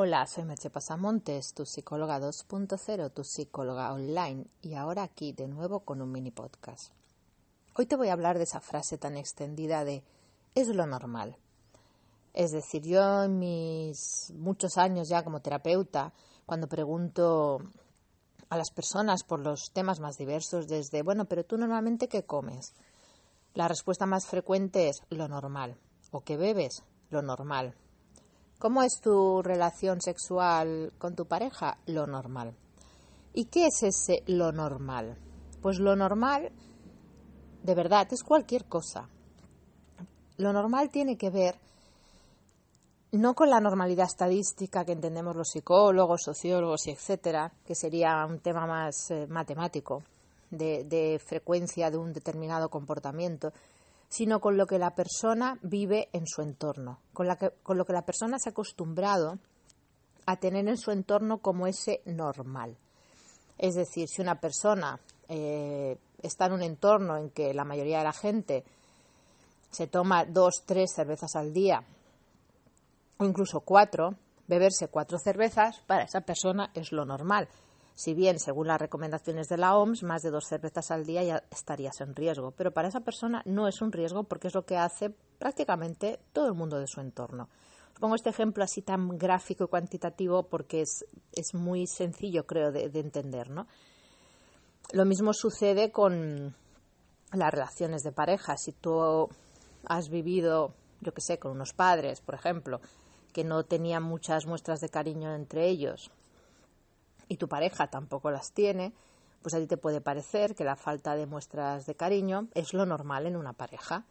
Hola, soy Merche Pasamontes, tu psicóloga 2.0, tu psicóloga online, y ahora aquí de nuevo con un mini podcast. Hoy te voy a hablar de esa frase tan extendida de es lo normal. Es decir, yo en mis muchos años ya como terapeuta, cuando pregunto a las personas por los temas más diversos, desde, bueno, pero tú normalmente qué comes? La respuesta más frecuente es lo normal. ¿O qué bebes? Lo normal ¿Cómo es tu relación sexual con tu pareja? Lo normal. ¿Y qué es ese lo normal? Pues lo normal, de verdad, es cualquier cosa. Lo normal tiene que ver no con la normalidad estadística que entendemos los psicólogos, sociólogos y etcétera, que sería un tema más eh, matemático de, de frecuencia de un determinado comportamiento, sino con lo que la persona vive en su entorno, con, lo que la persona se ha acostumbrado a tener en su entorno como ese normal. Es decir, si una persona eh, está en un entorno en que la mayoría de la gente se toma dos, tres cervezas al día o incluso cuatro, beberse cuatro cervezas para esa persona es lo normal. Si bien, según las recomendaciones de la OMS, más de dos cervezas al día ya estarías en riesgo, pero para esa persona no es un riesgo porque es lo que hace prácticamente todo el mundo de su entorno. Os pongo este ejemplo así tan gráfico y cuantitativo porque es, es muy sencillo, creo, de, de entender, ¿no? Lo mismo sucede con las relaciones de pareja. Si tú has vivido, yo qué sé, con unos padres, por ejemplo, que no tenían muchas muestras de cariño entre ellos, y tu pareja tampoco las tiene, pues a ti te puede parecer que la falta de muestras de cariño es lo normal en una pareja.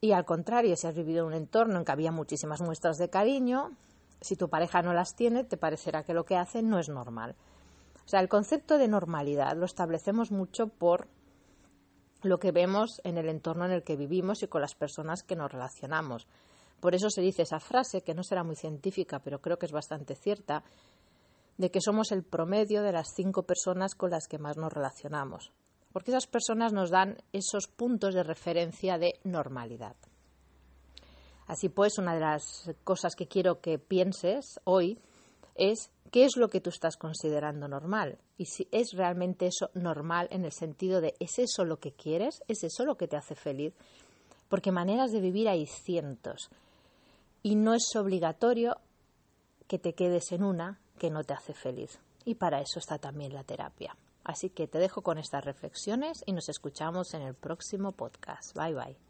Y al contrario, si has vivido en un entorno en que había muchísimas muestras de cariño, si tu pareja no las tiene, te parecerá que lo que hace no es normal. O sea, el concepto de normalidad lo establecemos mucho por lo que vemos en el entorno en el que vivimos y con las personas que nos relacionamos. Por eso se dice esa frase, que no será muy científica, pero creo que es bastante cierta, de que somos el promedio de las cinco personas con las que más nos relacionamos, porque esas personas nos dan esos puntos de referencia de normalidad. Así pues, una de las cosas que quiero que pienses hoy es qué es lo que tú estás considerando normal y si es realmente eso normal en el sentido de ¿es eso lo que quieres? ¿Es eso lo que te hace feliz? Porque maneras de vivir hay cientos y no es obligatorio que te quedes en una que no te hace feliz. Y para eso está también la terapia. Así que te dejo con estas reflexiones y nos escuchamos en el próximo podcast. Bye bye.